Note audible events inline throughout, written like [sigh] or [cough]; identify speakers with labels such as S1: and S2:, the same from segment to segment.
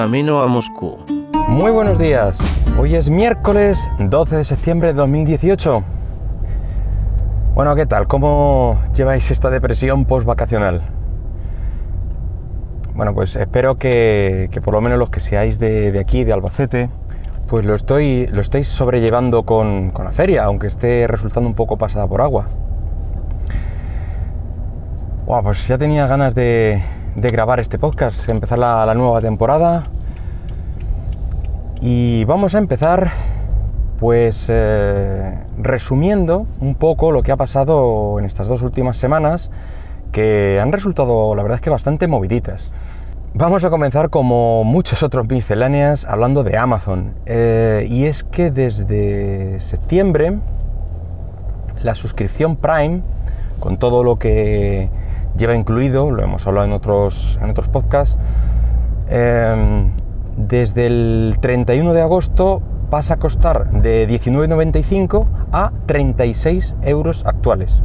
S1: camino a Moscú.
S2: Muy buenos días. Hoy es miércoles 12 de septiembre de 2018. Bueno, ¿qué tal? ¿Cómo lleváis esta depresión post-vacacional? Bueno, pues espero que, por lo menos los que seáis de, aquí, de Albacete, pues lo, estoy, lo estáis sobrellevando con, la feria, aunque esté resultando un poco pasada por agua. Wow, pues ya tenía ganas de, grabar este podcast, empezar la, nueva temporada. Y vamos a empezar, pues, eh, resumiendo un poco lo que ha pasado en estas dos últimas semanas, que han resultado, la verdad es que bastante moviditas. Vamos a comenzar como muchos otros misceláneas hablando de Amazon. Eh, y es que desde septiembre la suscripción Prime, con todo lo que lleva incluido, lo hemos hablado en otros, en otros podcasts, em, desde el 31 de agosto pasa a costar de 19,95 a 36 euros actuales,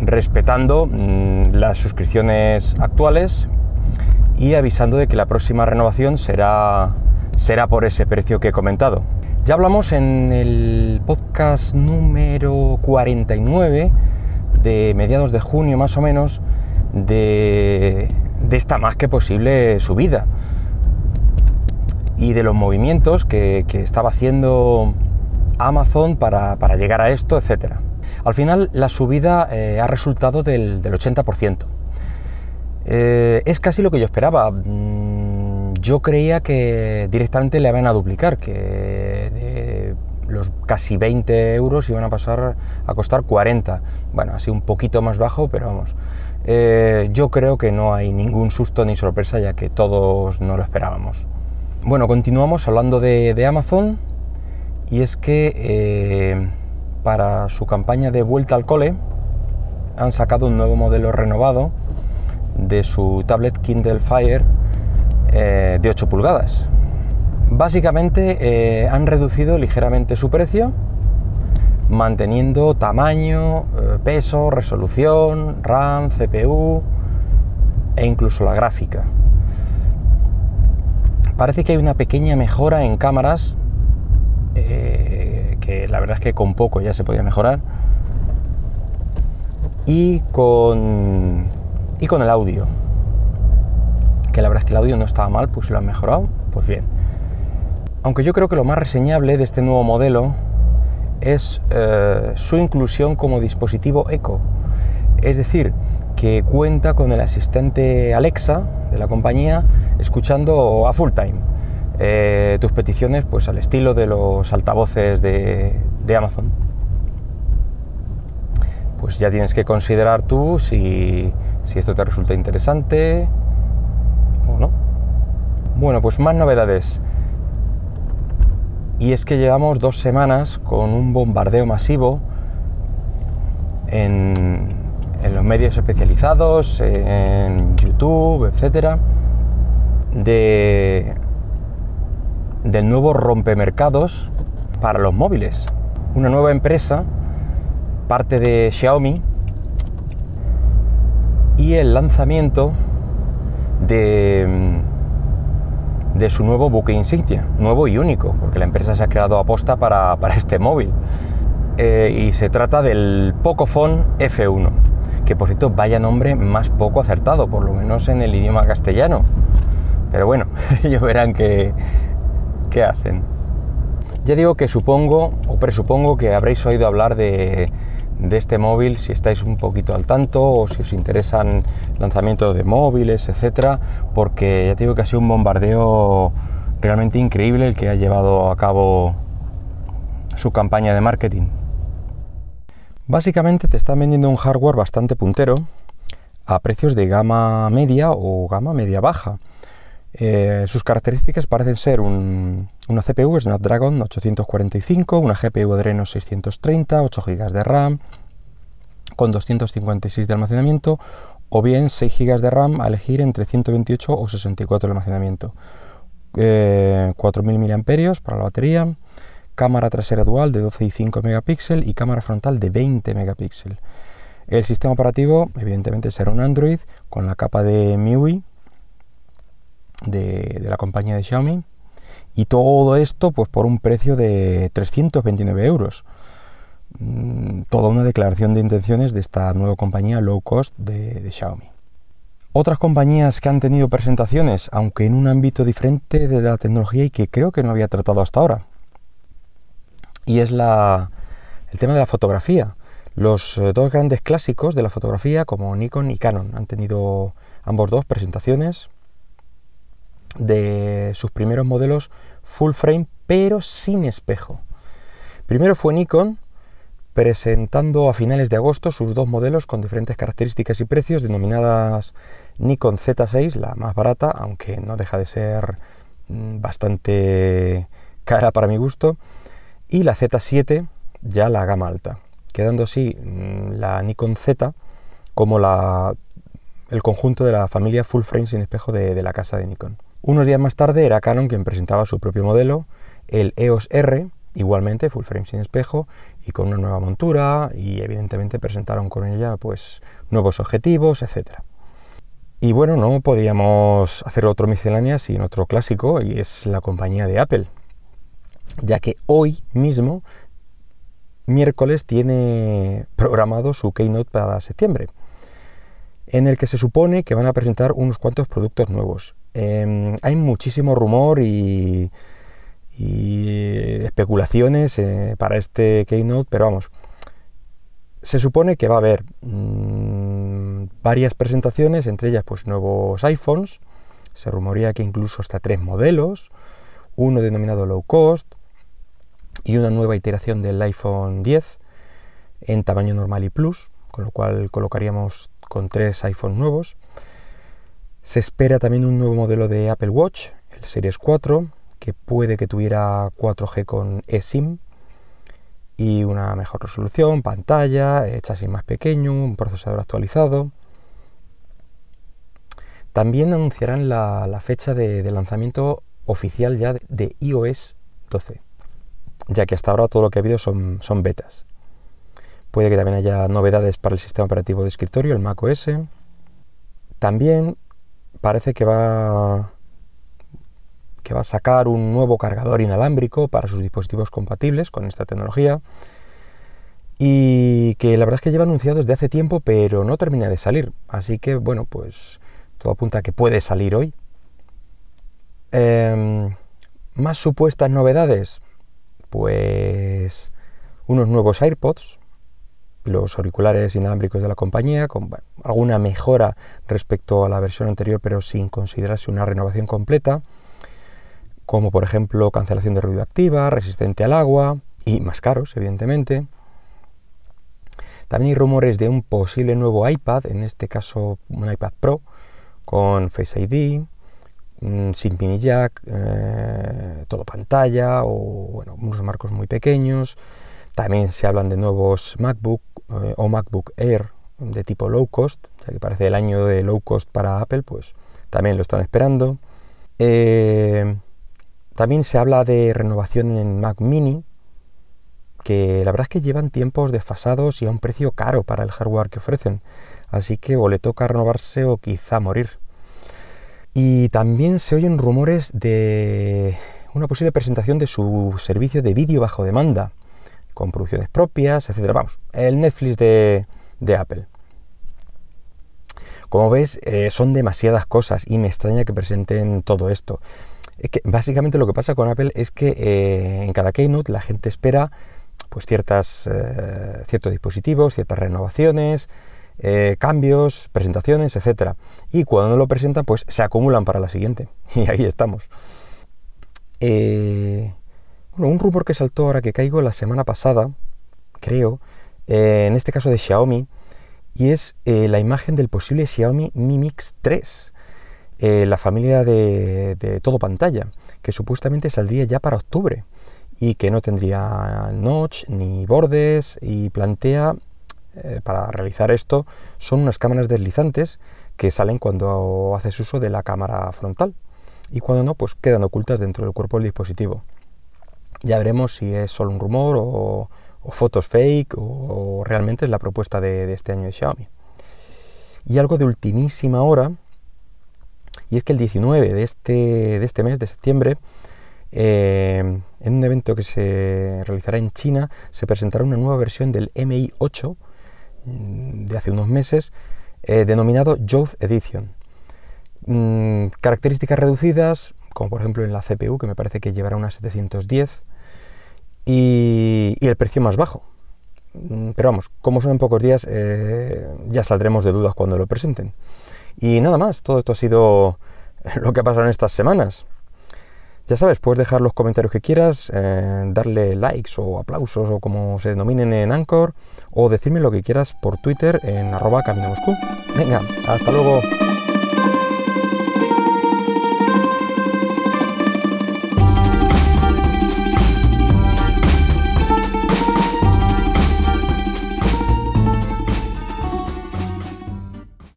S2: respetando mm, las suscripciones actuales y avisando de que la próxima renovación será, será por ese precio que he comentado. Ya hablamos en el podcast número 49 de mediados de junio más o menos de, esta más que posible subida y de los movimientos que, estaba haciendo Amazon para, llegar a esto, etc. Al final la subida eh, ha resultado del, 80%. Eh, es casi lo que yo esperaba. Mm, yo creía que directamente le iban a duplicar, que los casi 20 euros iban a pasar a costar 40. Bueno, así un poquito más bajo, pero vamos. Eh, yo creo que no hay ningún susto ni sorpresa, ya que todos no lo esperábamos. Bueno, continuamos hablando de, Amazon, y es que eh, para su campaña de vuelta al cole han sacado un nuevo modelo renovado de su tablet Kindle Fire eh, de 8 pulgadas Básicamente eh, han reducido ligeramente su precio, manteniendo tamaño, eh, peso, resolución, RAM, CPU e incluso la gráfica. Parece que hay una pequeña mejora en cámaras, eh, que la verdad es que con poco ya se podía mejorar, y con, y con el audio, que la verdad es que el audio no estaba mal, pues lo han mejorado, pues bien. Aunque yo creo que lo más reseñable de este nuevo modelo es eh, su inclusión como dispositivo eco. Es decir, que cuenta con el asistente Alexa de la compañía escuchando a full time eh, tus peticiones pues al estilo de los altavoces de, de, Amazon. Pues ya tienes que considerar tú si, si esto te resulta interesante o no. Bueno, pues más novedades. Y es que llevamos dos semanas con un bombardeo masivo en, los medios especializados, en YouTube, etcétera, de, del nuevo rompemercados para los móviles. Una nueva empresa, parte de Xiaomi, y el lanzamiento de de su nuevo buque insignia, nuevo y único, porque la empresa se ha creado aposta para, [laughs] para este móvil. Eh, y se trata del Pocophone F1, que por cierto vaya nombre más poco acertado, por lo menos en el idioma castellano. Pero bueno, [laughs] ellos verán qué, qué hacen. Ya digo que supongo o presupongo que habréis oído hablar de, de este móvil si estáis un poquito al tanto o si os interesan lanzamientos de móviles, etcétera, porque ya te digo que ha sido un bombardeo realmente increíble el que ha llevado a cabo su campaña de marketing. Básicamente te están vendiendo un hardware bastante puntero a precios de gama media o gama media baja. Eh, sus características parecen ser un, una CPU Snapdragon 845, una GPU Adreno 630, 8 GB de RAM, con 256 de almacenamiento, o bien 6 GB de RAM a elegir entre 128 o 64 de almacenamiento. 4.000 eh, mAh para la batería, cámara trasera dual de 12 y 5 megapíxeles y cámara frontal de 20 megapíxeles. El sistema operativo, evidentemente, será un Android con la capa de MIUI de, la compañía de Xiaomi. Y todo esto pues por un precio de 329 euros. Mm, toda una declaración de intenciones de esta nueva compañía low cost de, Xiaomi. Otras compañías que han tenido presentaciones, aunque en un ámbito diferente de la tecnología y que creo que no había tratado hasta ahora. Y es el tema de la fotografía. Los eh, dos grandes clásicos de la fotografía, como Nikon y Canon, han tenido ambos dos presentaciones de sus primeros modelos full frame, pero sin espejo. Primero fue Nikon, presentando a finales de agosto sus dos modelos con diferentes características y precios, denominadas Nikon Z6, la más barata, aunque no deja de ser mm, bastante cara para mi gusto, y la Z7, ya la gama alta, quedando así mm, la Nikon Z como la, el conjunto de la familia full frame sin espejo de, la casa de Nikon. Unos días más tarde era Canon quien presentaba su propio modelo, el EOS R, igualmente full frame sin espejo y con una nueva montura y evidentemente presentaron con ella pues nuevos objetivos, etc. Y bueno, no podíamos hacer otro miscelánea sin otro clásico y es la compañía de Apple, ya que hoy mismo, miércoles, tiene programado su keynote para septiembre, en el que se supone que van a presentar unos cuantos productos nuevos. Em, hay muchísimo rumor y y especulaciones eh, para este Keynote, pero vamos, se supone que va a haber mm, varias presentaciones, entre ellas pues nuevos iPhones, se rumorea que incluso hasta tres modelos, uno denominado low cost y una nueva iteración del iPhone 10 en tamaño normal y plus, con lo cual colocaríamos con tres iPhone nuevos. Se espera también un nuevo modelo de Apple Watch, el Series 4, que puede que tuviera 4G con eSIM y una mejor resolución, pantalla, chasis más pequeño, un procesador actualizado. También anunciarán la, fecha de, lanzamiento oficial ya de, iOS 12, ya que hasta ahora todo lo que ha habido son, son betas. Puede que también haya novedades para el sistema operativo de escritorio, el macOS. También parece que va que va a sacar un nuevo cargador inalámbrico para sus dispositivos compatibles con esta tecnología y que la verdad es que lleva anunciado desde hace tiempo pero no termina de salir. Así que bueno pues todo apunta a que puede salir hoy. Em, más supuestas novedades. Pues unos nuevos AirPods los auriculares inalámbricos de la compañía con alguna mejora respecto a la versión anterior pero sin considerarse una renovación completa como por ejemplo cancelación de ruido activa, resistente al agua y más caros, evidentemente. También hay rumores de un posible nuevo iPad, en este caso un iPad Pro, con Face ID, mm, sin mini jack, eh, todo pantalla o bueno, unos marcos muy pequeños. También se hablan de nuevos MacBook eh, o MacBook Air de tipo low cost, ya que parece el año de low cost para Apple, pues también lo están esperando. Eh, también se habla de renovación en Mac Mini, que la verdad es que llevan tiempos desfasados y a un precio caro para el hardware que ofrecen. Así que o le toca renovarse o quizá morir. Y también se oyen rumores de una posible presentación de su servicio de vídeo bajo demanda, con producciones propias, etc. Vamos, el Netflix de, Apple. Como ves, eh, son demasiadas cosas y me extraña que presenten todo esto. Es que básicamente lo que pasa con Apple es que eh, en cada keynote la gente espera pues ciertas, eh, ciertos dispositivos, ciertas renovaciones, eh, cambios, presentaciones, etcétera. Y cuando no lo presentan, pues se acumulan para la siguiente. [laughs] Y ahí estamos. bueno, un rumor que saltó ahora que caigo la semana pasada, creo, en este caso de Xiaomi, y es la imagen del posible Xiaomi Mi Mix 3. Eh, la familia de, todo pantalla, que supuestamente saldría ya para octubre y que no tendría notch ni bordes y plantea eh, para realizar esto son unas cámaras deslizantes que salen cuando haces uso de la cámara frontal y cuando no pues quedan ocultas dentro del cuerpo del dispositivo. Ya veremos si es solo un rumor o, fotos fake o, realmente es la propuesta de, de este año de Xiaomi. Y algo de ultimísima hora Y es que el 19 de este, de este mes, de septiembre, eh, en un evento que se realizará en China, se presentará una nueva versión del MI 8 mm, de hace unos meses, eh, denominado Youth Edition. Mm, características reducidas, como por ejemplo en la CPU, que me parece que llevará unas 710, y, el precio más bajo. Mm, pero vamos, como son en pocos días, eh, ya saldremos de dudas cuando lo presenten. Y nada más, todo esto ha sido [laughs] lo que ha pasado en estas semanas. Ya sabes, puedes dejar los comentarios que quieras, eh, darle likes o aplausos o como se denominen en Anchor, o decirme lo que quieras por Twitter en arroba. Venga, hasta luego.